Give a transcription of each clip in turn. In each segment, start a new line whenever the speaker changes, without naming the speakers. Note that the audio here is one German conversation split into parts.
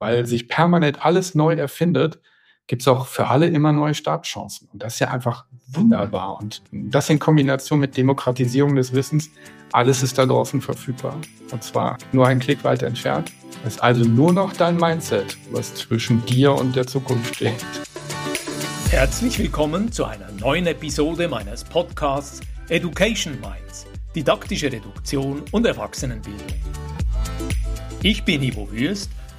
weil sich permanent alles neu erfindet, gibt es auch für alle immer neue Startchancen. Und das ist ja einfach wunderbar. Und das in Kombination mit Demokratisierung des Wissens, alles ist da draußen verfügbar. Und zwar nur einen Klick weiter entfernt. Es ist also nur noch dein Mindset, was zwischen dir und der Zukunft steht.
Herzlich willkommen zu einer neuen Episode meines Podcasts Education Minds, didaktische Reduktion und Erwachsenenbildung. Ich bin Ivo Würst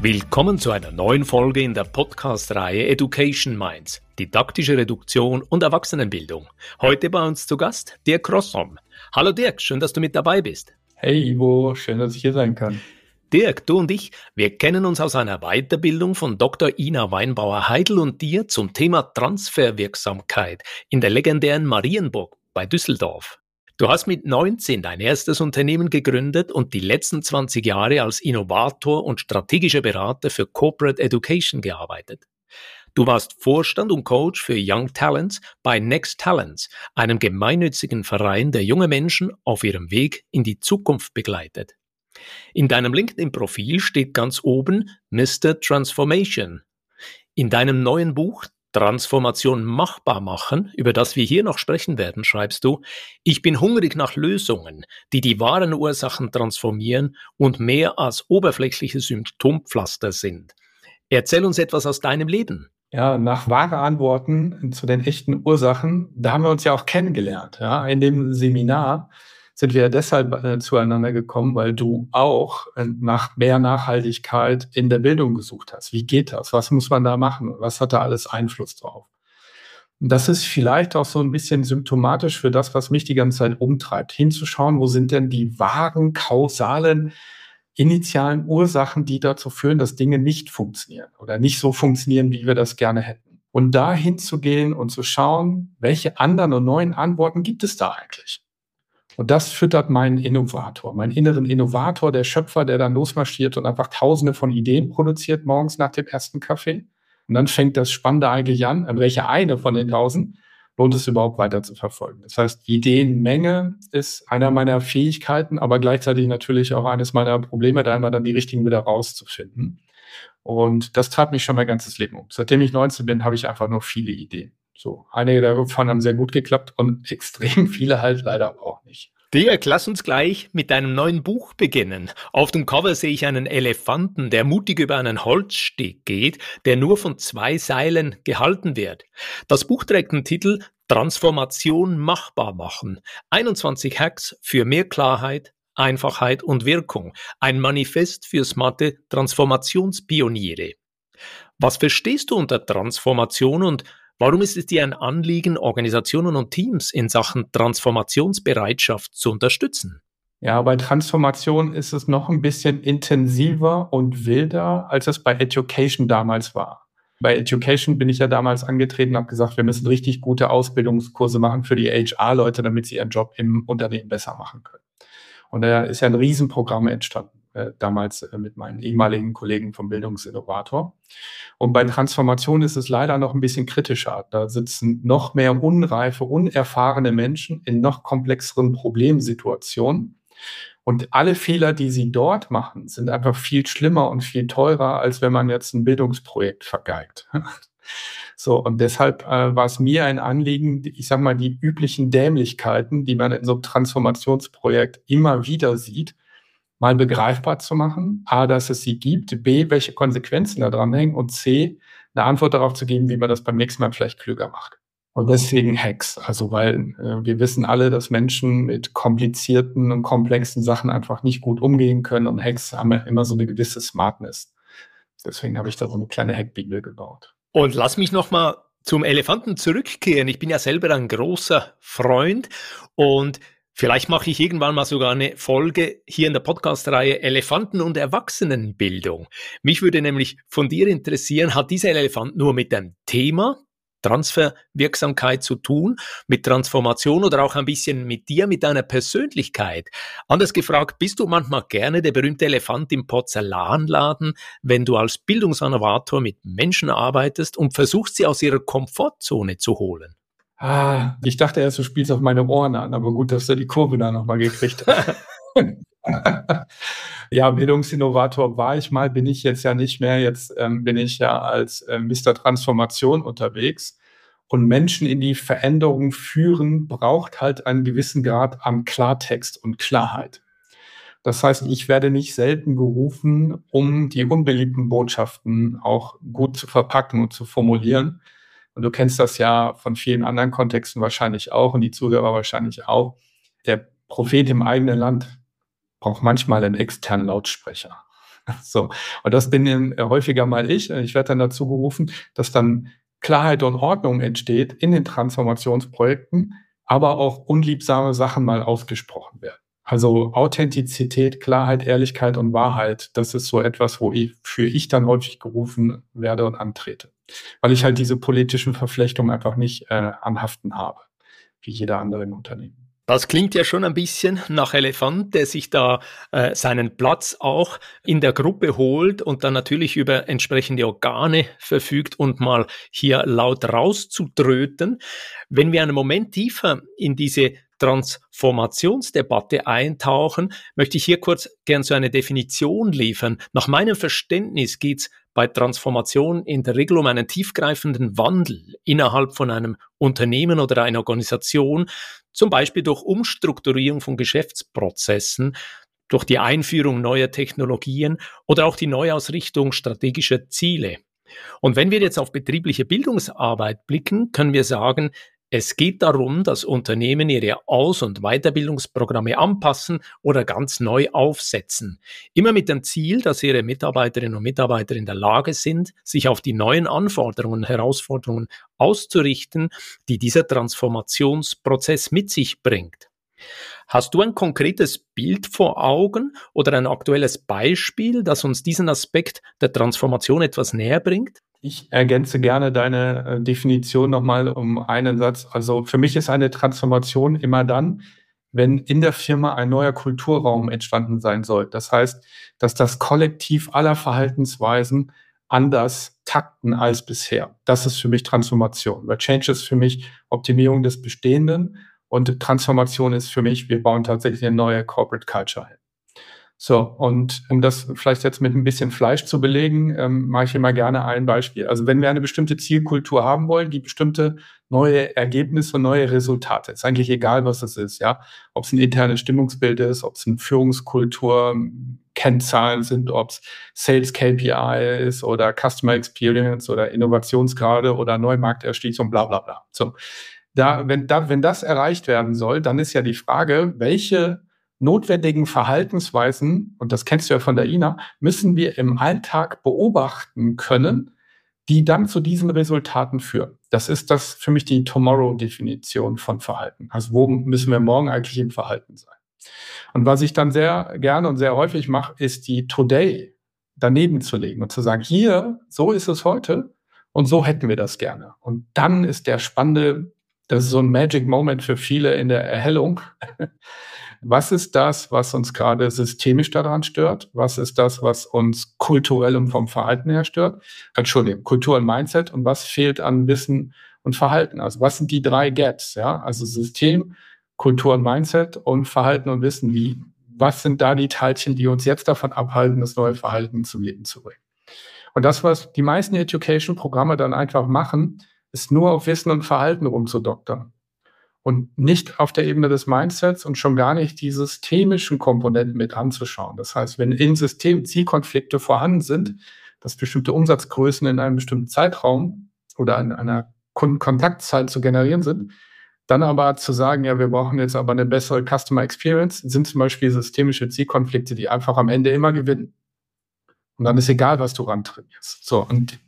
Willkommen zu einer neuen Folge in der Podcast-Reihe Education Minds, didaktische Reduktion und Erwachsenenbildung. Heute bei uns zu Gast Dirk Rossom. Hallo Dirk, schön, dass du mit dabei bist.
Hey Ivo, schön, dass ich hier sein kann.
Dirk, du und ich, wir kennen uns aus einer Weiterbildung von Dr. Ina Weinbauer-Heidel und dir zum Thema Transferwirksamkeit in der legendären Marienburg bei Düsseldorf. Du hast mit 19 dein erstes Unternehmen gegründet und die letzten 20 Jahre als Innovator und strategischer Berater für Corporate Education gearbeitet. Du warst Vorstand und Coach für Young Talents bei Next Talents, einem gemeinnützigen Verein, der junge Menschen auf ihrem Weg in die Zukunft begleitet. In deinem LinkedIn-Profil steht ganz oben Mr. Transformation. In deinem neuen Buch Transformation machbar machen, über das wir hier noch sprechen werden, schreibst du, ich bin hungrig nach Lösungen, die die wahren Ursachen transformieren und mehr als oberflächliche Symptompflaster sind. Erzähl uns etwas aus deinem Leben.
Ja, nach wahre Antworten zu den echten Ursachen, da haben wir uns ja auch kennengelernt, ja, in dem Seminar sind wir deshalb äh, zueinander gekommen, weil du auch äh, nach mehr Nachhaltigkeit in der Bildung gesucht hast. Wie geht das? Was muss man da machen? Was hat da alles Einfluss drauf? Und das ist vielleicht auch so ein bisschen symptomatisch für das, was mich die ganze Zeit umtreibt. Hinzuschauen, wo sind denn die wahren, kausalen, initialen Ursachen, die dazu führen, dass Dinge nicht funktionieren oder nicht so funktionieren, wie wir das gerne hätten. Und da hinzugehen und zu schauen, welche anderen und neuen Antworten gibt es da eigentlich? Und das füttert meinen Innovator, meinen inneren Innovator, der Schöpfer, der dann losmarschiert und einfach tausende von Ideen produziert morgens nach dem ersten Kaffee. Und dann fängt das Spannende eigentlich an, welche eine von den tausend lohnt es überhaupt weiter zu verfolgen. Das heißt, Ideenmenge ist einer meiner Fähigkeiten, aber gleichzeitig natürlich auch eines meiner Probleme, da einmal dann die richtigen wieder rauszufinden. Und das treibt mich schon mein ganzes Leben um. Seitdem ich 19 bin, habe ich einfach nur viele Ideen. So, einige davon haben sehr gut geklappt und extrem viele halt leider auch nicht.
Dirk, lass uns gleich mit deinem neuen Buch beginnen. Auf dem Cover sehe ich einen Elefanten, der mutig über einen Holzsteg geht, der nur von zwei Seilen gehalten wird. Das Buch trägt den Titel Transformation machbar machen. 21 Hacks für mehr Klarheit, Einfachheit und Wirkung. Ein Manifest für smarte Transformationspioniere. Was verstehst du unter Transformation und Warum ist es dir ein Anliegen, Organisationen und Teams in Sachen Transformationsbereitschaft zu unterstützen?
Ja, bei Transformation ist es noch ein bisschen intensiver und wilder, als es bei Education damals war. Bei Education bin ich ja damals angetreten und habe gesagt, wir müssen richtig gute Ausbildungskurse machen für die HR-Leute, damit sie ihren Job im Unternehmen besser machen können. Und da ist ja ein Riesenprogramm entstanden. Äh, damals äh, mit meinen ehemaligen Kollegen vom Bildungsinnovator. Und bei Transformation ist es leider noch ein bisschen kritischer. Da sitzen noch mehr unreife, unerfahrene Menschen in noch komplexeren Problemsituationen. Und alle Fehler, die sie dort machen, sind einfach viel schlimmer und viel teurer, als wenn man jetzt ein Bildungsprojekt vergeigt. So, und deshalb äh, war es mir ein Anliegen, ich sag mal, die üblichen Dämlichkeiten, die man in so einem Transformationsprojekt immer wieder sieht, mal begreifbar zu machen. A, dass es sie gibt. B, welche Konsequenzen da dran hängen. Und C, eine Antwort darauf zu geben, wie man das beim nächsten Mal vielleicht klüger macht. Und deswegen Hacks. Also, weil äh, wir wissen alle, dass Menschen mit komplizierten und komplexen Sachen einfach nicht gut umgehen können. Und Hacks haben ja immer so eine gewisse Smartness. Deswegen habe ich da so eine kleine Hackbibel gebaut.
Und lass mich noch mal zum Elefanten zurückkehren. Ich bin ja selber ein großer Freund und Vielleicht mache ich irgendwann mal sogar eine Folge hier in der Podcast-Reihe Elefanten und Erwachsenenbildung. Mich würde nämlich von dir interessieren, hat dieser Elefant nur mit dem Thema Transferwirksamkeit zu tun, mit Transformation oder auch ein bisschen mit dir, mit deiner Persönlichkeit. Anders gefragt, bist du manchmal gerne der berühmte Elefant im Porzellanladen, wenn du als Bildungsinnovator mit Menschen arbeitest und versuchst, sie aus ihrer Komfortzone zu holen?
Ah, ich dachte erst, du spielst auf meine Ohren an, aber gut, dass du die Kurve da nochmal gekriegt hast. ja, Bildungsinnovator war ich mal, bin ich jetzt ja nicht mehr. Jetzt ähm, bin ich ja als äh, Mr. Transformation unterwegs. Und Menschen in die Veränderung führen, braucht halt einen gewissen Grad an Klartext und Klarheit. Das heißt, ich werde nicht selten gerufen, um die unbeliebten Botschaften auch gut zu verpacken und zu formulieren. Und du kennst das ja von vielen anderen Kontexten wahrscheinlich auch und die Zuhörer wahrscheinlich auch. Der Prophet im eigenen Land braucht manchmal einen externen Lautsprecher. So. Und das bin äh, häufiger mal ich. Ich werde dann dazu gerufen, dass dann Klarheit und Ordnung entsteht in den Transformationsprojekten, aber auch unliebsame Sachen mal ausgesprochen werden. Also Authentizität, Klarheit, Ehrlichkeit und Wahrheit, das ist so etwas, wo ich, für ich dann häufig gerufen werde und antrete. Weil ich halt diese politischen Verflechtungen einfach nicht äh, anhaften habe, wie jeder andere im Unternehmen.
Das klingt ja schon ein bisschen nach Elefant, der sich da äh, seinen Platz auch in der Gruppe holt und dann natürlich über entsprechende Organe verfügt und mal hier laut rauszudröten. Wenn wir einen Moment tiefer in diese Transformationsdebatte eintauchen, möchte ich hier kurz gern so eine Definition liefern. Nach meinem Verständnis geht's bei Transformation in der Regel um einen tiefgreifenden Wandel innerhalb von einem Unternehmen oder einer Organisation, zum Beispiel durch Umstrukturierung von Geschäftsprozessen, durch die Einführung neuer Technologien oder auch die Neuausrichtung strategischer Ziele. Und wenn wir jetzt auf betriebliche Bildungsarbeit blicken, können wir sagen, es geht darum, dass Unternehmen ihre Aus- und Weiterbildungsprogramme anpassen oder ganz neu aufsetzen. Immer mit dem Ziel, dass ihre Mitarbeiterinnen und Mitarbeiter in der Lage sind, sich auf die neuen Anforderungen und Herausforderungen auszurichten, die dieser Transformationsprozess mit sich bringt. Hast du ein konkretes Bild vor Augen oder ein aktuelles Beispiel, das uns diesen Aspekt der Transformation etwas näher bringt?
Ich ergänze gerne deine äh, Definition nochmal um einen Satz. Also für mich ist eine Transformation immer dann, wenn in der Firma ein neuer Kulturraum entstanden sein soll. Das heißt, dass das Kollektiv aller Verhaltensweisen anders takten als bisher. Das ist für mich Transformation. Weil Change ist für mich Optimierung des Bestehenden und Transformation ist für mich, wir bauen tatsächlich eine neue Corporate Culture hin. So, und um das vielleicht jetzt mit ein bisschen Fleisch zu belegen, ähm, mache ich immer gerne ein Beispiel. Also wenn wir eine bestimmte Zielkultur haben wollen, die bestimmte neue Ergebnisse neue Resultate, ist eigentlich egal, was es ist, ja. Ob es ein internes Stimmungsbild ist, ob es eine Führungskultur, Kennzahlen sind, ob es Sales KPI ist oder Customer Experience oder Innovationsgrade oder Neumarkterschließung, bla bla bla. So. Da, wenn, da, wenn das erreicht werden soll, dann ist ja die Frage, welche notwendigen Verhaltensweisen, und das kennst du ja von der Ina, müssen wir im Alltag beobachten können, die dann zu diesen Resultaten führen. Das ist das für mich die Tomorrow-Definition von Verhalten. Also wo müssen wir morgen eigentlich im Verhalten sein? Und was ich dann sehr gerne und sehr häufig mache, ist die Today daneben zu legen und zu sagen, hier, so ist es heute und so hätten wir das gerne. Und dann ist der spannende, das ist so ein Magic Moment für viele in der Erhellung. Was ist das, was uns gerade systemisch daran stört? Was ist das, was uns kulturell und vom Verhalten her stört? Entschuldigung, Kultur und Mindset und was fehlt an Wissen und Verhalten? Also was sind die drei Gaps? Ja, also System, Kultur und Mindset und Verhalten und Wissen. Wie, was sind da die Teilchen, die uns jetzt davon abhalten, das neue Verhalten zum Leben zu bringen? Und das, was die meisten Education-Programme dann einfach machen, ist nur auf Wissen und Verhalten rumzudoktern und nicht auf der Ebene des Mindsets und schon gar nicht die systemischen Komponenten mit anzuschauen. Das heißt, wenn in System Zielkonflikte vorhanden sind, dass bestimmte Umsatzgrößen in einem bestimmten Zeitraum oder in einer Kundenkontaktzeit zu generieren sind, dann aber zu sagen, ja, wir brauchen jetzt aber eine bessere Customer Experience, sind zum Beispiel systemische Zielkonflikte, die einfach am Ende immer gewinnen. Und dann ist egal, was du rantrainierst. So, und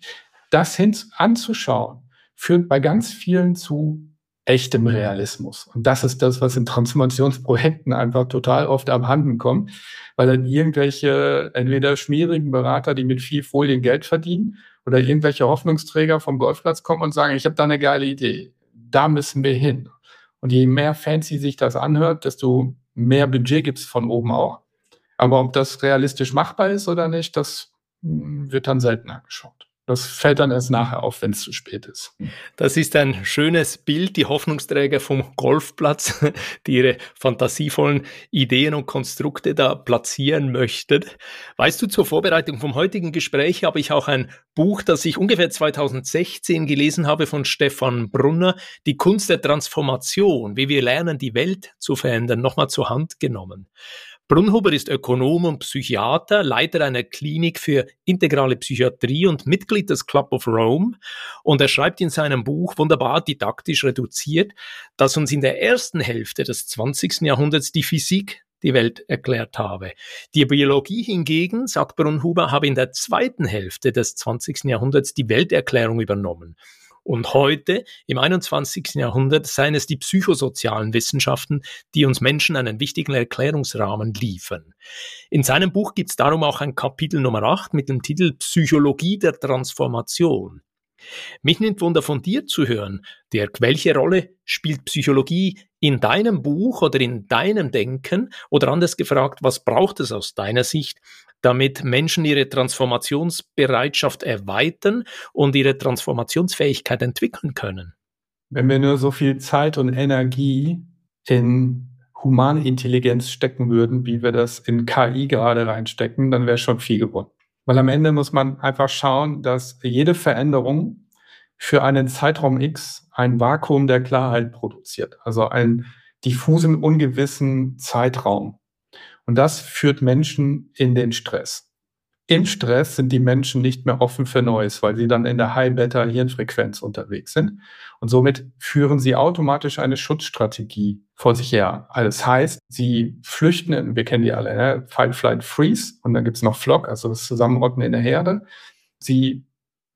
das hin anzuschauen, führt bei ganz vielen zu echtem Realismus. Und das ist das, was in Transformationsprojekten einfach total oft abhanden kommt, weil dann irgendwelche entweder schmierigen Berater, die mit viel Folien Geld verdienen, oder irgendwelche Hoffnungsträger vom Golfplatz kommen und sagen, ich habe da eine geile Idee. Da müssen wir hin. Und je mehr fancy sich das anhört, desto mehr Budget gibt es von oben auch. Aber ob das realistisch machbar ist oder nicht, das hm, wird dann seltener geschaut. Das fällt dann erst nachher auf, wenn es zu spät ist.
Das ist ein schönes Bild, die Hoffnungsträger vom Golfplatz, die ihre fantasievollen Ideen und Konstrukte da platzieren möchten. Weißt du, zur Vorbereitung vom heutigen Gespräch habe ich auch ein Buch, das ich ungefähr 2016 gelesen habe von Stefan Brunner, Die Kunst der Transformation, wie wir lernen, die Welt zu verändern, nochmal zur Hand genommen. Brunhuber ist Ökonom und Psychiater, Leiter einer Klinik für integrale Psychiatrie und Mitglied des Club of Rome. Und er schreibt in seinem Buch wunderbar didaktisch reduziert, dass uns in der ersten Hälfte des 20. Jahrhunderts die Physik die Welt erklärt habe. Die Biologie hingegen, sagt Brunhuber, habe in der zweiten Hälfte des 20. Jahrhunderts die Welterklärung übernommen. Und heute, im 21. Jahrhundert, seien es die psychosozialen Wissenschaften, die uns Menschen einen wichtigen Erklärungsrahmen liefern. In seinem Buch gibt es darum auch ein Kapitel Nummer 8 mit dem Titel Psychologie der Transformation. Mich nimmt Wunder von dir zu hören, Dirk. Welche Rolle spielt Psychologie in deinem Buch oder in deinem Denken? Oder anders gefragt, was braucht es aus deiner Sicht, damit Menschen ihre Transformationsbereitschaft erweitern und ihre Transformationsfähigkeit entwickeln können?
Wenn wir nur so viel Zeit und Energie in humane Intelligenz stecken würden, wie wir das in KI gerade reinstecken, dann wäre schon viel gewonnen. Weil am Ende muss man einfach schauen, dass jede Veränderung für einen Zeitraum X ein Vakuum der Klarheit produziert, also einen diffusen, ungewissen Zeitraum. Und das führt Menschen in den Stress. Im Stress sind die Menschen nicht mehr offen für Neues, weil sie dann in der High-Beta-Hirnfrequenz unterwegs sind. Und somit führen sie automatisch eine Schutzstrategie vor sich her. Also das heißt, sie flüchten, wir kennen die alle, ne? Fight, Flight, Freeze und dann gibt's noch Flock, also das Zusammenrotten in der Herde. Sie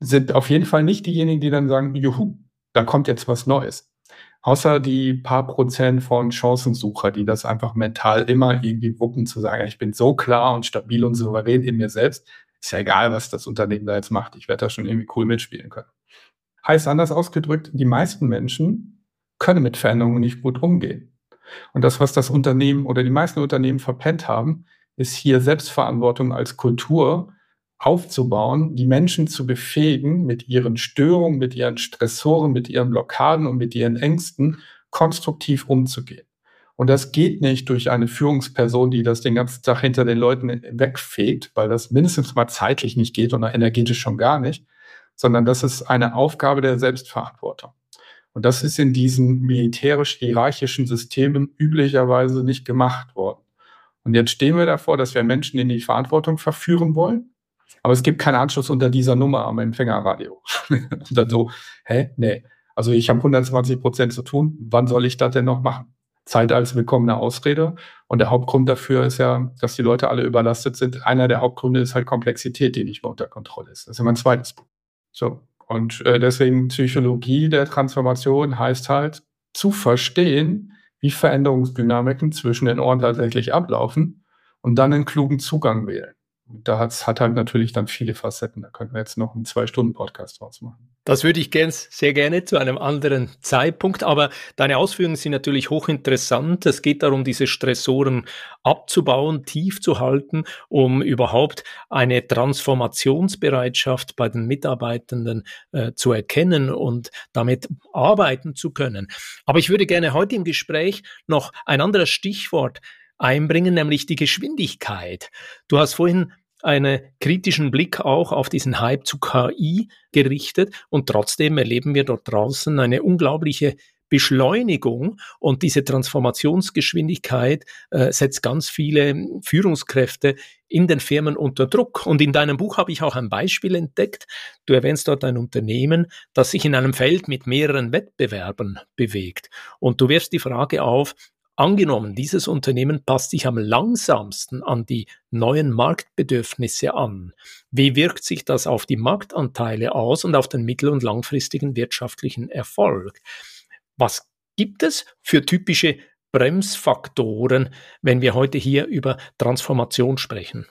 sind auf jeden Fall nicht diejenigen, die dann sagen, juhu, da kommt jetzt was Neues. Außer die paar Prozent von Chancensucher, die das einfach mental immer irgendwie wuppen, zu sagen, ich bin so klar und stabil und souverän in mir selbst. Ist ja egal, was das Unternehmen da jetzt macht. Ich werde da schon irgendwie cool mitspielen können. Heißt anders ausgedrückt, die meisten Menschen können mit Veränderungen nicht gut umgehen. Und das, was das Unternehmen oder die meisten Unternehmen verpennt haben, ist hier Selbstverantwortung als Kultur aufzubauen, die Menschen zu befähigen, mit ihren Störungen, mit ihren Stressoren, mit ihren Blockaden und mit ihren Ängsten konstruktiv umzugehen. Und das geht nicht durch eine Führungsperson, die das den ganzen Tag hinter den Leuten wegfegt, weil das mindestens mal zeitlich nicht geht und energetisch schon gar nicht, sondern das ist eine Aufgabe der Selbstverantwortung. Und das ist in diesen militärisch-hierarchischen Systemen üblicherweise nicht gemacht worden. Und jetzt stehen wir davor, dass wir Menschen in die Verantwortung verführen wollen aber es gibt keinen Anschluss unter dieser Nummer am Empfängerradio. und dann so, hä? Nee. Also ich habe 120 Prozent zu tun. Wann soll ich das denn noch machen? Zeit als willkommene Ausrede. Und der Hauptgrund dafür ist ja, dass die Leute alle überlastet sind. Einer der Hauptgründe ist halt Komplexität, die nicht mehr unter Kontrolle ist. Das ist ja mein zweites Buch. So. Und äh, deswegen Psychologie der Transformation heißt halt zu verstehen, wie Veränderungsdynamiken zwischen den Ohren tatsächlich ablaufen und dann einen klugen Zugang wählen da hat halt natürlich dann viele Facetten. Da könnten wir jetzt noch einen Zwei-Stunden-Podcast draus machen.
Das würde ich gern, sehr gerne zu einem anderen Zeitpunkt. Aber deine Ausführungen sind natürlich hochinteressant. Es geht darum, diese Stressoren abzubauen, tief zu halten, um überhaupt eine Transformationsbereitschaft bei den Mitarbeitenden äh, zu erkennen und damit arbeiten zu können. Aber ich würde gerne heute im Gespräch noch ein anderes Stichwort einbringen, nämlich die Geschwindigkeit. Du hast vorhin einen kritischen Blick auch auf diesen Hype zu KI gerichtet und trotzdem erleben wir dort draußen eine unglaubliche Beschleunigung und diese Transformationsgeschwindigkeit äh, setzt ganz viele Führungskräfte in den Firmen unter Druck. Und in deinem Buch habe ich auch ein Beispiel entdeckt. Du erwähnst dort ein Unternehmen, das sich in einem Feld mit mehreren Wettbewerbern bewegt. Und du wirfst die Frage auf, Angenommen, dieses Unternehmen passt sich am langsamsten an die neuen Marktbedürfnisse an. Wie wirkt sich das auf die Marktanteile aus und auf den mittel- und langfristigen wirtschaftlichen Erfolg? Was gibt es für typische Bremsfaktoren, wenn wir heute hier über Transformation sprechen?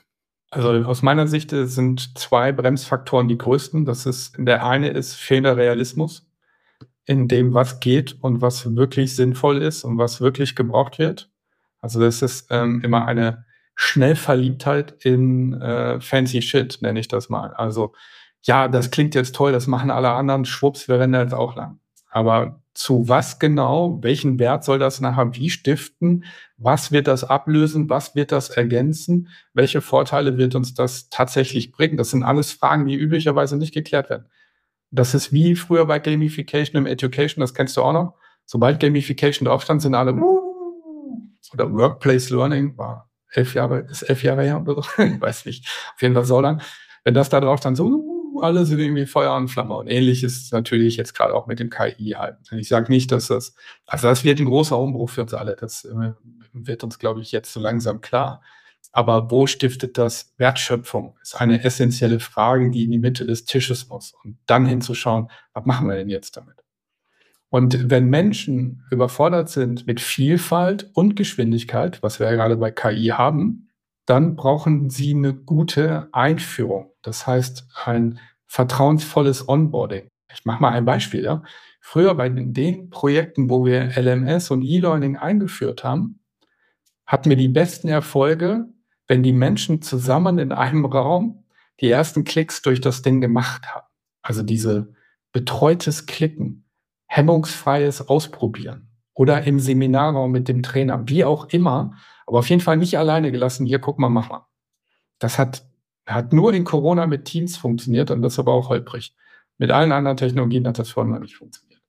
Also aus meiner Sicht sind zwei Bremsfaktoren die größten. Das ist, der eine ist fehlender Realismus in dem, was geht und was wirklich sinnvoll ist und was wirklich gebraucht wird. Also das ist ähm, immer eine Schnellverliebtheit in äh, fancy Shit, nenne ich das mal. Also ja, das klingt jetzt toll, das machen alle anderen, schwupps, wir rennen jetzt auch lang. Aber zu was genau, welchen Wert soll das nachher wie stiften? Was wird das ablösen? Was wird das ergänzen? Welche Vorteile wird uns das tatsächlich bringen? Das sind alles Fragen, die üblicherweise nicht geklärt werden. Das ist wie früher bei Gamification im Education, das kennst du auch noch. Sobald Gamification drauf stand, sind alle oder Workplace Learning war elf Jahre, ist elf Jahre her oder so, ich weiß nicht, auf jeden Fall so lang. Wenn das da drauf stand, so alle sind irgendwie Feuer und Flamme. Und ähnlich ist es natürlich jetzt gerade auch mit dem KI halt. Ich sage nicht, dass das, also das wird ein großer Umbruch für uns alle. Das äh, wird uns, glaube ich, jetzt so langsam klar. Aber wo stiftet das Wertschöpfung? Ist eine essentielle Frage, die in die Mitte des Tisches muss. Und dann hinzuschauen, was machen wir denn jetzt damit? Und wenn Menschen überfordert sind mit Vielfalt und Geschwindigkeit, was wir ja gerade bei KI haben, dann brauchen sie eine gute Einführung. Das heißt, ein vertrauensvolles Onboarding. Ich mache mal ein Beispiel. Ja. Früher bei den, den Projekten, wo wir LMS und E-Learning eingeführt haben, hatten wir die besten Erfolge, wenn die Menschen zusammen in einem Raum die ersten Klicks durch das Ding gemacht haben. Also diese betreutes Klicken, hemmungsfreies Ausprobieren oder im Seminarraum mit dem Trainer, wie auch immer, aber auf jeden Fall nicht alleine gelassen. Hier, guck mal, mach mal. Das hat, hat nur in Corona mit Teams funktioniert und das aber auch holprig. Mit allen anderen Technologien hat das vorher nicht funktioniert.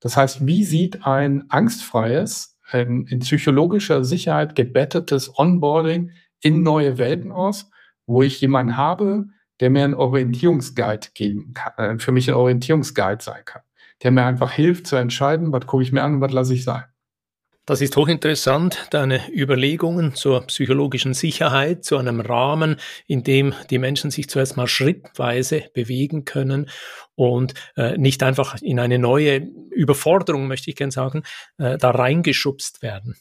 Das heißt, wie sieht ein angstfreies, ein in psychologischer Sicherheit gebettetes Onboarding in neue Welten aus, wo ich jemanden habe, der mir einen Orientierungsguide geben kann, äh, für mich ein Orientierungsguide sein kann, der mir einfach hilft zu entscheiden, was gucke ich mir an und was lasse ich sein.
Das ist hochinteressant, deine Überlegungen zur psychologischen Sicherheit, zu einem Rahmen, in dem die Menschen sich zuerst mal schrittweise bewegen können und äh, nicht einfach in eine neue Überforderung, möchte ich gern sagen, äh, da reingeschubst werden.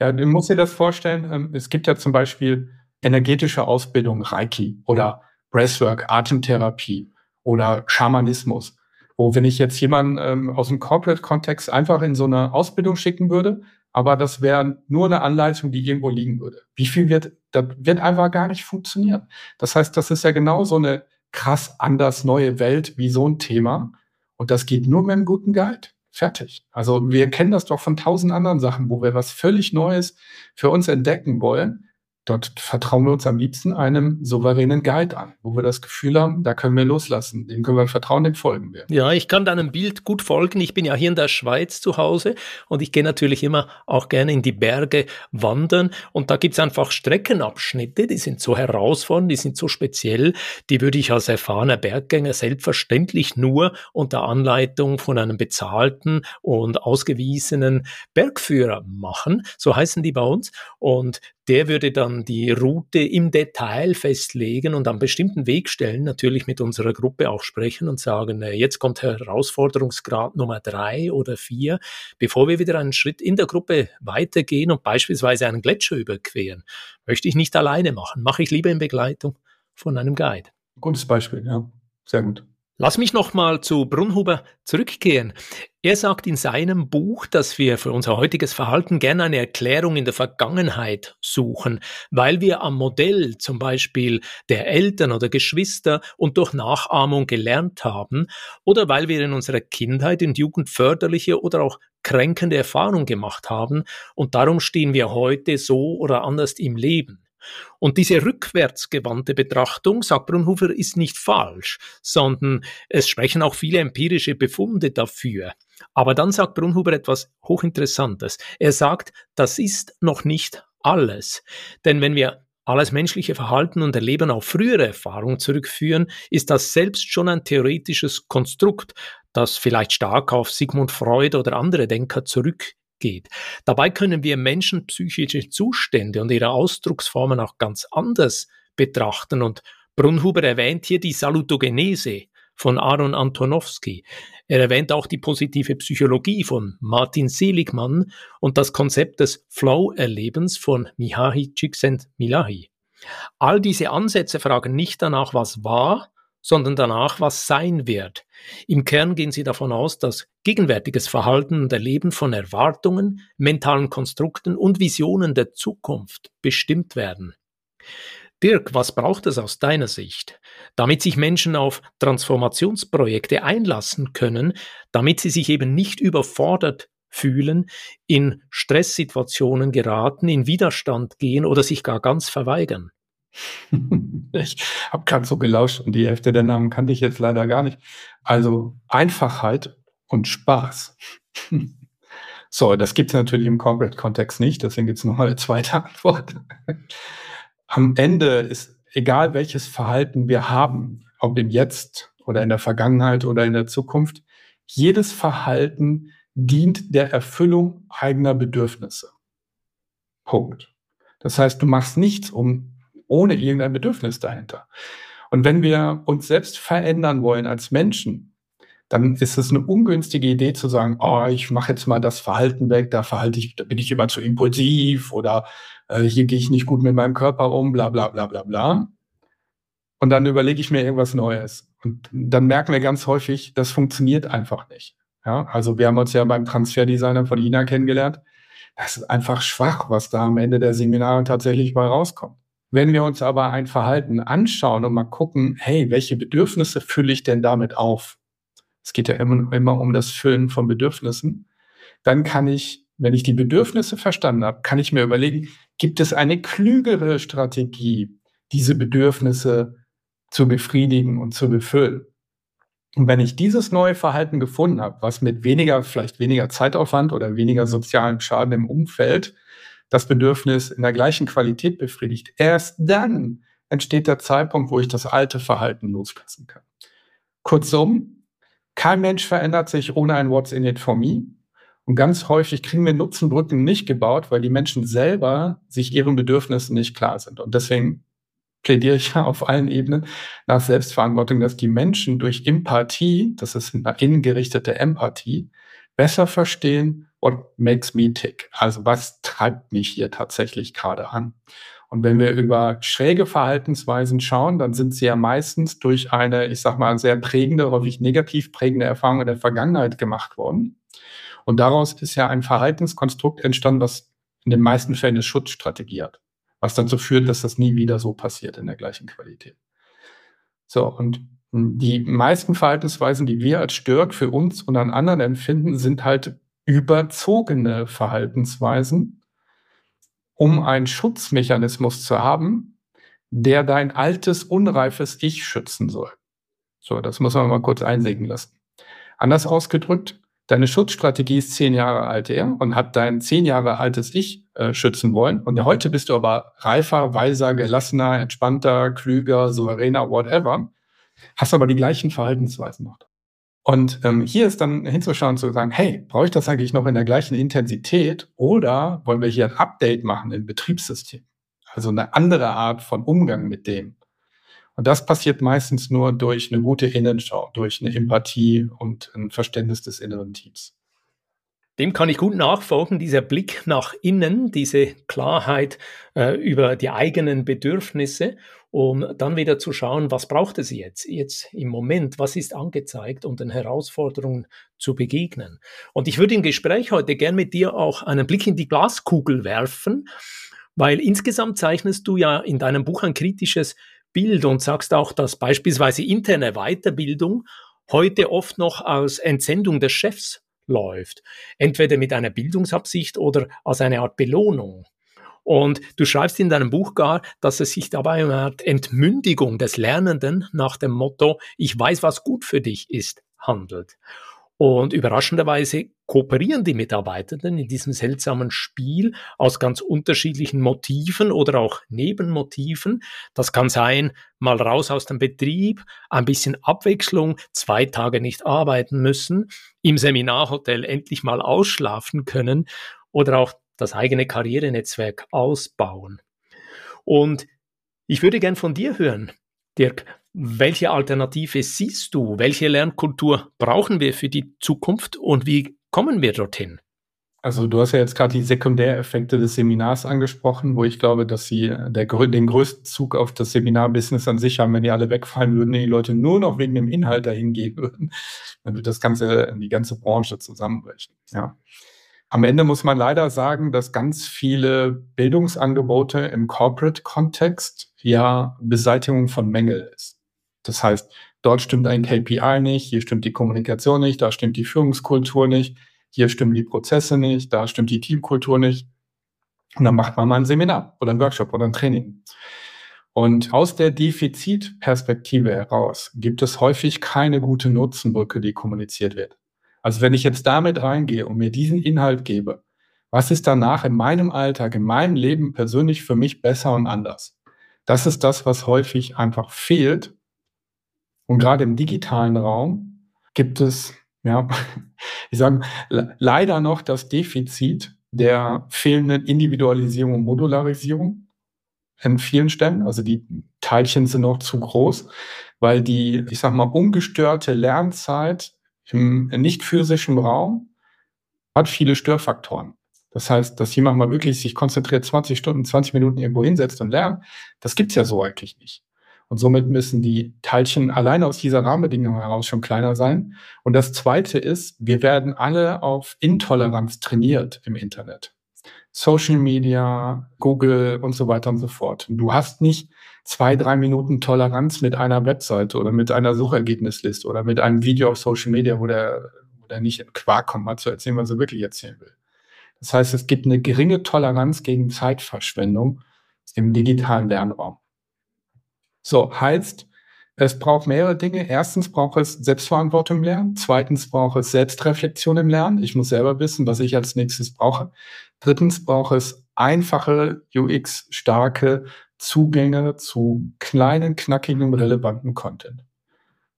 Ja, du musst dir das vorstellen. Ähm, es gibt ja zum Beispiel energetische Ausbildung, Reiki oder Breathwork, Atemtherapie oder Schamanismus wo wenn ich jetzt jemanden ähm, aus dem Corporate-Kontext einfach in so eine Ausbildung schicken würde, aber das wäre nur eine Anleitung, die irgendwo liegen würde. Wie viel wird, das wird einfach gar nicht funktionieren. Das heißt, das ist ja genau so eine krass anders neue Welt wie so ein Thema. Und das geht nur mit einem guten Guide. Fertig. Also wir kennen das doch von tausend anderen Sachen, wo wir was völlig Neues für uns entdecken wollen. Dort vertrauen wir uns am liebsten einem souveränen Guide an, wo wir das Gefühl haben, da können wir loslassen, dem können wir vertrauen, dem folgen wir.
Ja, ich kann deinem Bild gut folgen. Ich bin ja hier in der Schweiz zu Hause und ich gehe natürlich immer auch gerne in die Berge wandern und da gibt's einfach Streckenabschnitte, die sind so herausfordernd, die sind so speziell, die würde ich als erfahrener Berggänger selbstverständlich nur unter Anleitung von einem bezahlten und ausgewiesenen Bergführer machen. So heißen die bei uns und der würde dann die Route im Detail festlegen und an bestimmten Wegstellen natürlich mit unserer Gruppe auch sprechen und sagen, jetzt kommt Herausforderungsgrad Nummer drei oder vier, bevor wir wieder einen Schritt in der Gruppe weitergehen und beispielsweise einen Gletscher überqueren. Möchte ich nicht alleine machen, mache ich lieber in Begleitung von einem Guide.
Gutes Beispiel, ja. Sehr gut.
Lass mich nochmal zu Brunhuber zurückkehren. Er sagt in seinem Buch, dass wir für unser heutiges Verhalten gerne eine Erklärung in der Vergangenheit suchen, weil wir am Modell zum Beispiel der Eltern oder Geschwister und durch Nachahmung gelernt haben oder weil wir in unserer Kindheit und Jugend förderliche oder auch kränkende Erfahrungen gemacht haben und darum stehen wir heute so oder anders im Leben. Und diese rückwärtsgewandte Betrachtung, sagt Brunhofer, ist nicht falsch, sondern es sprechen auch viele empirische Befunde dafür. Aber dann sagt Brunhuber etwas Hochinteressantes. Er sagt, das ist noch nicht alles. Denn wenn wir alles menschliche Verhalten und Erleben auf frühere Erfahrungen zurückführen, ist das selbst schon ein theoretisches Konstrukt, das vielleicht stark auf Sigmund Freud oder andere Denker zurück geht. Dabei können wir menschenpsychische Zustände und ihre Ausdrucksformen auch ganz anders betrachten und Brunhuber erwähnt hier die Salutogenese, von Aaron Antonowski. Er erwähnt auch die positive Psychologie von Martin Seligmann und das Konzept des Flow-Erlebens von Mihaly Csikszentmihalyi. All diese Ansätze fragen nicht danach, was war, sondern danach, was sein wird. Im Kern gehen sie davon aus, dass gegenwärtiges Verhalten und Erleben von Erwartungen, mentalen Konstrukten und Visionen der Zukunft bestimmt werden. Dirk, was braucht es aus deiner Sicht, damit sich Menschen auf Transformationsprojekte einlassen können, damit sie sich eben nicht überfordert fühlen, in Stresssituationen geraten, in Widerstand gehen oder sich gar ganz verweigern?
Ich habe gerade so gelauscht und die Hälfte der Namen kannte ich jetzt leider gar nicht. Also Einfachheit und Spaß. So, das gibt es natürlich im Corporate-Kontext nicht, deswegen gibt es noch eine zweite Antwort. Am Ende ist egal, welches Verhalten wir haben, ob im Jetzt oder in der Vergangenheit oder in der Zukunft, jedes Verhalten dient der Erfüllung eigener Bedürfnisse. Punkt. Das heißt, du machst nichts, um ohne irgendein Bedürfnis dahinter. Und wenn wir uns selbst verändern wollen als Menschen, dann ist es eine ungünstige Idee zu sagen, oh, ich mache jetzt mal das Verhalten weg, da verhalte ich, da bin ich immer zu impulsiv oder äh, hier gehe ich nicht gut mit meinem Körper um, bla bla bla bla bla. Und dann überlege ich mir irgendwas Neues. Und dann merken wir ganz häufig, das funktioniert einfach nicht. Ja, also wir haben uns ja beim Transferdesigner von Ina kennengelernt. Das ist einfach schwach, was da am Ende der Seminare tatsächlich mal rauskommt. Wenn wir uns aber ein Verhalten anschauen und mal gucken, hey, welche Bedürfnisse fülle ich denn damit auf? Es geht ja immer, immer um das Füllen von Bedürfnissen. Dann kann ich, wenn ich die Bedürfnisse verstanden habe, kann ich mir überlegen, gibt es eine klügere Strategie, diese Bedürfnisse zu befriedigen und zu befüllen? Und wenn ich dieses neue Verhalten gefunden habe, was mit weniger, vielleicht weniger Zeitaufwand oder weniger sozialen Schaden im Umfeld das Bedürfnis in der gleichen Qualität befriedigt, erst dann entsteht der Zeitpunkt, wo ich das alte Verhalten loslassen kann. Kurzum, kein Mensch verändert sich ohne ein What's in it for me. Und ganz häufig kriegen wir Nutzenbrücken nicht gebaut, weil die Menschen selber sich ihren Bedürfnissen nicht klar sind. Und deswegen plädiere ich ja auf allen Ebenen nach Selbstverantwortung, dass die Menschen durch Empathie, das ist eine innengerichtete Empathie, besser verstehen, what makes me tick? Also was treibt mich hier tatsächlich gerade an? Und wenn wir über schräge Verhaltensweisen schauen, dann sind sie ja meistens durch eine, ich sag mal, sehr prägende, häufig negativ prägende Erfahrung in der Vergangenheit gemacht worden. Und daraus ist ja ein Verhaltenskonstrukt entstanden, was in den meisten Fällen eine Schutzstrategie hat. Was dazu führt, dass das nie wieder so passiert in der gleichen Qualität. So, und die meisten Verhaltensweisen, die wir als störend für uns und an anderen empfinden, sind halt überzogene Verhaltensweisen, um einen Schutzmechanismus zu haben, der dein altes, unreifes Ich schützen soll. So, das muss man mal kurz einsägen lassen. Anders ausgedrückt, deine Schutzstrategie ist zehn Jahre alt her und hat dein zehn Jahre altes Ich äh, schützen wollen. Und heute bist du aber reifer, weiser, gelassener, entspannter, klüger, souveräner, whatever hast aber die gleichen Verhaltensweisen noch. Und ähm, hier ist dann hinzuschauen, zu sagen, hey, brauche ich das eigentlich noch in der gleichen Intensität oder wollen wir hier ein Update machen im Betriebssystem? Also eine andere Art von Umgang mit dem. Und das passiert meistens nur durch eine gute Innenschau, durch eine Empathie und ein Verständnis des inneren Teams.
Dem kann ich gut nachfolgen, dieser Blick nach innen, diese Klarheit äh, über die eigenen Bedürfnisse, um dann wieder zu schauen, was braucht es jetzt, jetzt im Moment, was ist angezeigt, um den Herausforderungen zu begegnen. Und ich würde im Gespräch heute gern mit dir auch einen Blick in die Glaskugel werfen, weil insgesamt zeichnest du ja in deinem Buch ein kritisches Bild und sagst auch, dass beispielsweise interne Weiterbildung heute oft noch als Entsendung des Chefs läuft. Entweder mit einer Bildungsabsicht oder als eine Art Belohnung. Und du schreibst in deinem Buch gar, dass es sich dabei um eine Art Entmündigung des Lernenden nach dem Motto, ich weiß, was gut für dich ist, handelt. Und überraschenderweise kooperieren die Mitarbeitenden in diesem seltsamen Spiel aus ganz unterschiedlichen Motiven oder auch Nebenmotiven. Das kann sein, mal raus aus dem Betrieb, ein bisschen Abwechslung, zwei Tage nicht arbeiten müssen, im Seminarhotel endlich mal ausschlafen können oder auch das eigene Karrierenetzwerk ausbauen. Und ich würde gern von dir hören, Dirk, Welche Alternative siehst du? Welche Lernkultur brauchen wir für die Zukunft und wie kommen wir dorthin?
Also du hast ja jetzt gerade die Sekundäreffekte des Seminars angesprochen, wo ich glaube, dass sie der, den größten Zug auf das Seminarbusiness an sich haben, wenn die alle wegfallen würden, die Leute nur noch wegen dem Inhalt dahin gehen würden, dann wird das ganze, die ganze Branche zusammenbrechen. Ja. Am Ende muss man leider sagen, dass ganz viele Bildungsangebote im Corporate-Kontext ja Beseitigung von Mängel ist. Das heißt, dort stimmt ein KPI nicht, hier stimmt die Kommunikation nicht, da stimmt die Führungskultur nicht hier stimmen die Prozesse nicht, da stimmt die Teamkultur nicht. Und dann macht man mal ein Seminar oder ein Workshop oder ein Training. Und aus der Defizitperspektive heraus gibt es häufig keine gute Nutzenbrücke, die kommuniziert wird. Also wenn ich jetzt damit reingehe und mir diesen Inhalt gebe, was ist danach in meinem Alltag, in meinem Leben persönlich für mich besser und anders? Das ist das, was häufig einfach fehlt. Und gerade im digitalen Raum gibt es ja, ich sage leider noch das Defizit der fehlenden Individualisierung und Modularisierung an vielen Stellen. Also die Teilchen sind noch zu groß, weil die, ich sag mal, ungestörte Lernzeit im nicht physischen Raum hat viele Störfaktoren. Das heißt, dass jemand mal wirklich sich konzentriert 20 Stunden, 20 Minuten irgendwo hinsetzt und lernt, das gibt's ja so eigentlich nicht. Und somit müssen die Teilchen alleine aus dieser Rahmenbedingung heraus schon kleiner sein. Und das Zweite ist, wir werden alle auf Intoleranz trainiert im Internet. Social Media, Google und so weiter und so fort. du hast nicht zwei, drei Minuten Toleranz mit einer Webseite oder mit einer Suchergebnisliste oder mit einem Video auf Social Media, wo der, wo der nicht in Quark kommt, mal zu erzählen, was er wirklich erzählen will. Das heißt, es gibt eine geringe Toleranz gegen Zeitverschwendung im digitalen Lernraum. So, heißt, es braucht mehrere Dinge. Erstens braucht es Selbstverantwortung im Lernen. Zweitens braucht es Selbstreflexion im Lernen. Ich muss selber wissen, was ich als nächstes brauche. Drittens braucht es einfache, UX-starke Zugänge zu kleinen, knackigen, relevanten Content.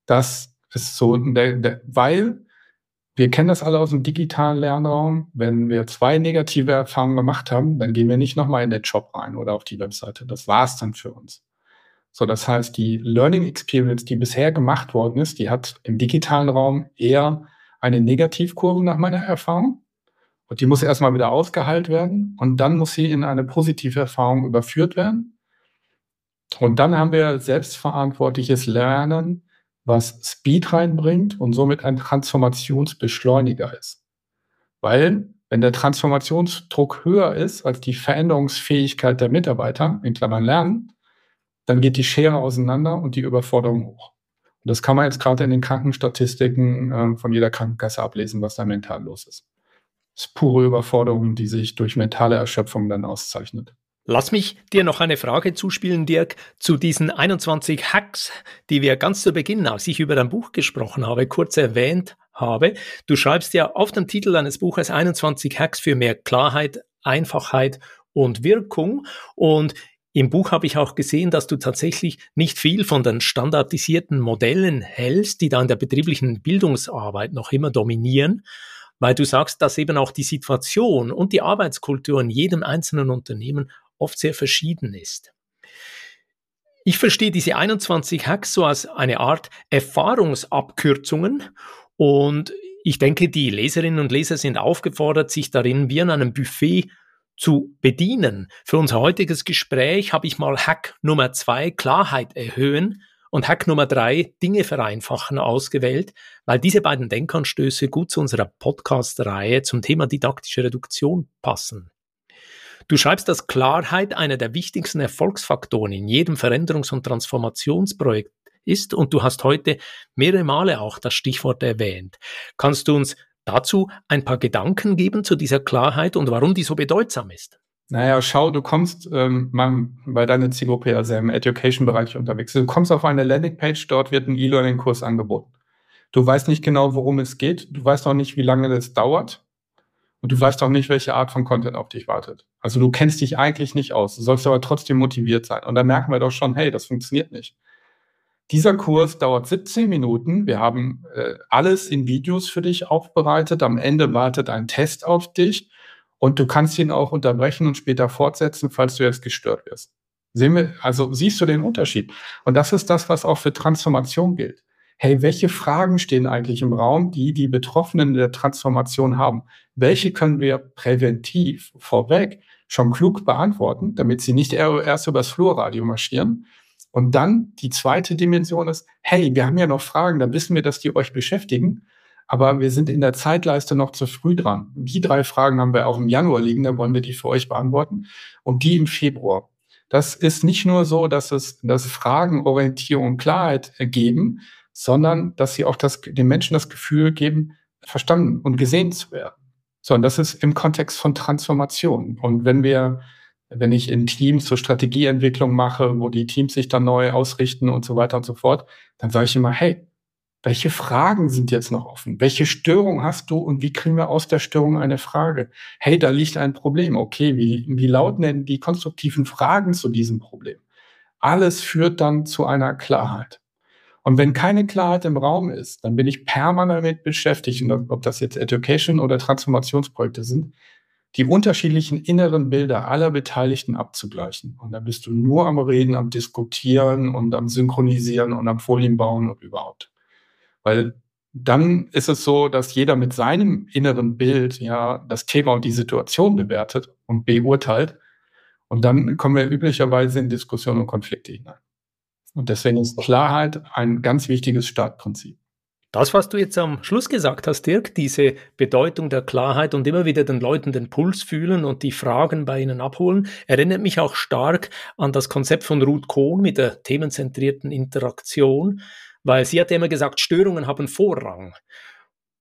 Das ist so, weil wir kennen das alle aus dem digitalen Lernraum. Wenn wir zwei negative Erfahrungen gemacht haben, dann gehen wir nicht nochmal in den Job rein oder auf die Webseite. Das war's dann für uns. So, das heißt, die Learning Experience, die bisher gemacht worden ist, die hat im digitalen Raum eher eine Negativkurve nach meiner Erfahrung. Und die muss erstmal wieder ausgeheilt werden und dann muss sie in eine positive Erfahrung überführt werden. Und dann haben wir selbstverantwortliches Lernen, was Speed reinbringt und somit ein Transformationsbeschleuniger ist. Weil, wenn der Transformationsdruck höher ist als die Veränderungsfähigkeit der Mitarbeiter, in Klammern Lernen, dann geht die Schere auseinander und die Überforderung hoch. Und das kann man jetzt gerade in den Krankenstatistiken äh, von jeder Krankenkasse ablesen, was da mental los ist. Das ist pure Überforderung, die sich durch mentale Erschöpfung dann auszeichnet.
Lass mich dir noch eine Frage zuspielen, Dirk, zu diesen 21 Hacks, die wir ganz zu Beginn, als ich über dein Buch gesprochen habe, kurz erwähnt habe. Du schreibst ja auf dem Titel deines Buches 21 Hacks für mehr Klarheit, Einfachheit und Wirkung. Und im Buch habe ich auch gesehen, dass du tatsächlich nicht viel von den standardisierten Modellen hältst, die da in der betrieblichen Bildungsarbeit noch immer dominieren, weil du sagst, dass eben auch die Situation und die Arbeitskultur in jedem einzelnen Unternehmen oft sehr verschieden ist. Ich verstehe diese 21 Hacks so als eine Art Erfahrungsabkürzungen und ich denke, die Leserinnen und Leser sind aufgefordert, sich darin wie an einem Buffet zu bedienen. Für unser heutiges Gespräch habe ich mal Hack Nummer zwei Klarheit erhöhen und Hack Nummer drei Dinge vereinfachen ausgewählt, weil diese beiden Denkanstöße gut zu unserer Podcast-Reihe zum Thema didaktische Reduktion passen. Du schreibst, dass Klarheit einer der wichtigsten Erfolgsfaktoren in jedem Veränderungs- und Transformationsprojekt ist und du hast heute mehrere Male auch das Stichwort erwähnt. Kannst du uns dazu ein paar Gedanken geben zu dieser Klarheit und warum die so bedeutsam ist?
Naja, schau, du kommst ähm, bei deiner Zielgruppe, also im Education-Bereich unterwegs. Du kommst auf eine Landingpage, dort wird ein E-Learning-Kurs angeboten. Du weißt nicht genau, worum es geht. Du weißt auch nicht, wie lange das dauert. Und du weißt auch nicht, welche Art von Content auf dich wartet. Also du kennst dich eigentlich nicht aus. Du sollst aber trotzdem motiviert sein. Und da merken wir doch schon, hey, das funktioniert nicht. Dieser Kurs dauert 17 Minuten. Wir haben äh, alles in Videos für dich aufbereitet. Am Ende wartet ein Test auf dich und du kannst ihn auch unterbrechen und später fortsetzen, falls du jetzt gestört wirst. Sehen wir, also siehst du den Unterschied? Und das ist das, was auch für Transformation gilt. Hey, welche Fragen stehen eigentlich im Raum, die die Betroffenen der Transformation haben? Welche können wir präventiv vorweg schon klug beantworten, damit sie nicht erst übers Flurradio marschieren? Und dann die zweite Dimension ist, hey, wir haben ja noch Fragen, dann wissen wir, dass die euch beschäftigen, aber wir sind in der Zeitleiste noch zu früh dran. Die drei Fragen haben wir auch im Januar liegen, da wollen wir die für euch beantworten und die im Februar. Das ist nicht nur so, dass es dass Fragen Orientierung und Klarheit geben, sondern dass sie auch das, den Menschen das Gefühl geben, verstanden und gesehen zu werden. Sondern das ist im Kontext von Transformation. Und wenn wir wenn ich in Teams so Strategieentwicklung mache, wo die Teams sich dann neu ausrichten und so weiter und so fort, dann sage ich immer, hey, welche Fragen sind jetzt noch offen? Welche Störung hast du und wie kriegen wir aus der Störung eine Frage? Hey, da liegt ein Problem. Okay, wie, wie lauten denn die konstruktiven Fragen zu diesem Problem? Alles führt dann zu einer Klarheit. Und wenn keine Klarheit im Raum ist, dann bin ich permanent beschäftigt, ob das jetzt Education oder Transformationsprojekte sind, die unterschiedlichen inneren Bilder aller Beteiligten abzugleichen. Und dann bist du nur am Reden, am Diskutieren und am Synchronisieren und am Folien bauen und überhaupt. Weil dann ist es so, dass jeder mit seinem inneren Bild ja das Thema und die Situation bewertet und beurteilt. Und dann kommen wir üblicherweise in Diskussionen und Konflikte hinein. Und deswegen ist Klarheit ein ganz wichtiges Startprinzip.
Das, was du jetzt am Schluss gesagt hast, Dirk, diese Bedeutung der Klarheit und immer wieder den Leuten den Puls fühlen und die Fragen bei ihnen abholen, erinnert mich auch stark an das Konzept von Ruth Kohn mit der themenzentrierten Interaktion, weil sie hat immer gesagt, Störungen haben Vorrang.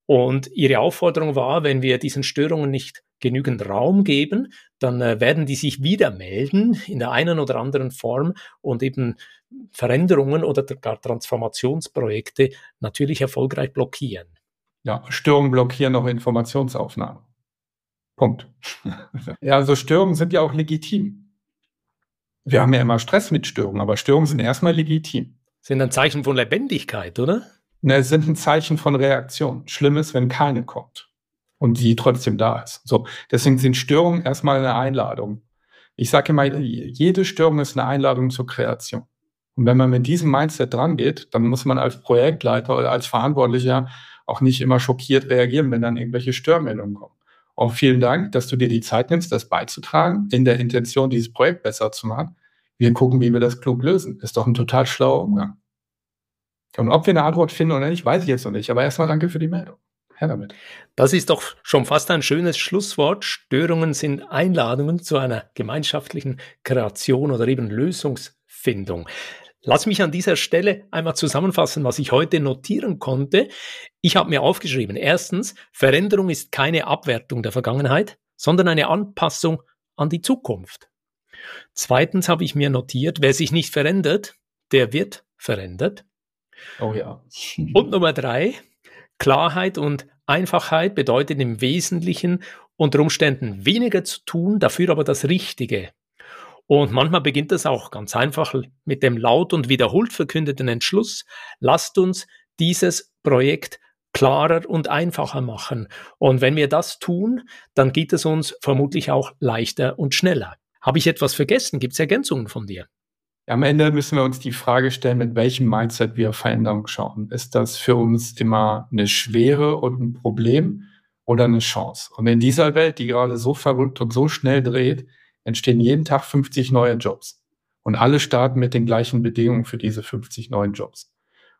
Und ihre Aufforderung war, wenn wir diesen Störungen nicht genügend Raum geben, dann äh, werden die sich wieder melden in der einen oder anderen Form und eben Veränderungen oder gar Transformationsprojekte natürlich erfolgreich blockieren.
Ja, Störungen blockieren auch Informationsaufnahme. Punkt. ja, also Störungen sind ja auch legitim. Wir haben ja immer Stress mit Störungen, aber Störungen sind erstmal legitim.
Sind ein Zeichen von Lebendigkeit, oder?
Ne, sind ein Zeichen von Reaktion. Schlimm ist, wenn keine kommt und die trotzdem da ist. So, deswegen sind Störungen erstmal eine Einladung. Ich sage immer, jede Störung ist eine Einladung zur Kreation. Und wenn man mit diesem Mindset dran geht, dann muss man als Projektleiter oder als Verantwortlicher auch nicht immer schockiert reagieren, wenn dann irgendwelche Störmeldungen kommen. Auch vielen Dank, dass du dir die Zeit nimmst, das beizutragen, in der Intention, dieses Projekt besser zu machen. Wir gucken, wie wir das klug lösen. Ist doch ein total schlauer Umgang. Und ob wir eine Antwort finden oder nicht, weiß ich jetzt noch nicht. Aber erstmal danke für die Meldung.
Her damit. Das ist doch schon fast ein schönes Schlusswort. Störungen sind Einladungen zu einer gemeinschaftlichen Kreation oder eben Lösungsfindung. Lass mich an dieser Stelle einmal zusammenfassen, was ich heute notieren konnte. Ich habe mir aufgeschrieben, erstens, Veränderung ist keine Abwertung der Vergangenheit, sondern eine Anpassung an die Zukunft. Zweitens habe ich mir notiert, wer sich nicht verändert, der wird verändert.
Oh ja.
und Nummer drei, Klarheit und Einfachheit bedeutet im Wesentlichen unter Umständen weniger zu tun, dafür aber das Richtige. Und manchmal beginnt das auch ganz einfach mit dem laut und wiederholt verkündeten Entschluss, lasst uns dieses Projekt klarer und einfacher machen. Und wenn wir das tun, dann geht es uns vermutlich auch leichter und schneller. Habe ich etwas vergessen? Gibt es Ergänzungen von dir?
Am Ende müssen wir uns die Frage stellen, mit welchem Mindset wir Veränderung schauen. Ist das für uns immer eine Schwere und ein Problem oder eine Chance? Und in dieser Welt, die gerade so verrückt und so schnell dreht, entstehen jeden Tag 50 neue Jobs. Und alle starten mit den gleichen Bedingungen für diese 50 neuen Jobs.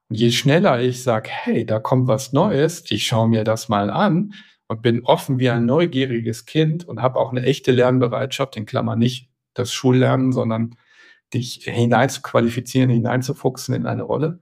Und je schneller ich sage, hey, da kommt was Neues, ich schaue mir das mal an und bin offen wie ein neugieriges Kind und habe auch eine echte Lernbereitschaft, in Klammern nicht das Schullernen, sondern dich hinein zu qualifizieren, hineinzufuchsen in eine Rolle,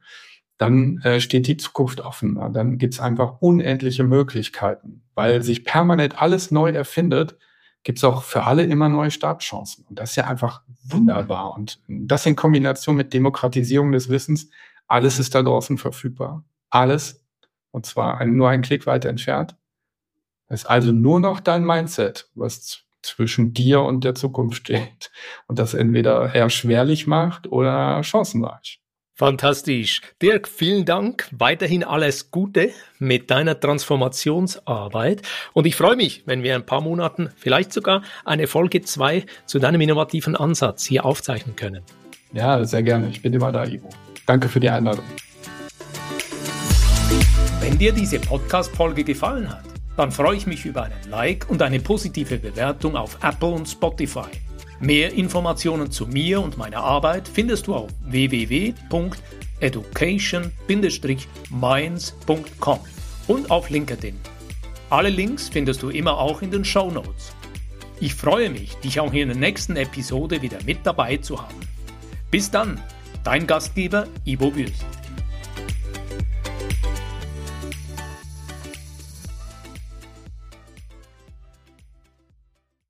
dann äh, steht die Zukunft offen. Dann gibt es einfach unendliche Möglichkeiten, weil sich permanent alles neu erfindet gibt es auch für alle immer neue Startchancen. Und das ist ja einfach wunderbar. Und das in Kombination mit Demokratisierung des Wissens, alles ist da draußen verfügbar. Alles. Und zwar nur ein Klick weiter entfernt. Es ist also nur noch dein Mindset, was zwischen dir und der Zukunft steht. Und das entweder eher schwerlich macht oder chancenreich.
Fantastisch. Dirk, vielen Dank. Weiterhin alles Gute mit deiner Transformationsarbeit. Und ich freue mich, wenn wir in ein paar Monaten vielleicht sogar eine Folge 2 zu deinem innovativen Ansatz hier aufzeichnen können.
Ja, sehr gerne. Ich bin immer da, Ivo. Danke für die Einladung.
Wenn dir diese Podcast-Folge gefallen hat, dann freue ich mich über einen Like und eine positive Bewertung auf Apple und Spotify. Mehr Informationen zu mir und meiner Arbeit findest du auf www.education-minds.com und auf LinkedIn. Alle Links findest du immer auch in den Show Notes. Ich freue mich, dich auch in der nächsten Episode wieder mit dabei zu haben. Bis dann, dein Gastgeber Ivo Würst.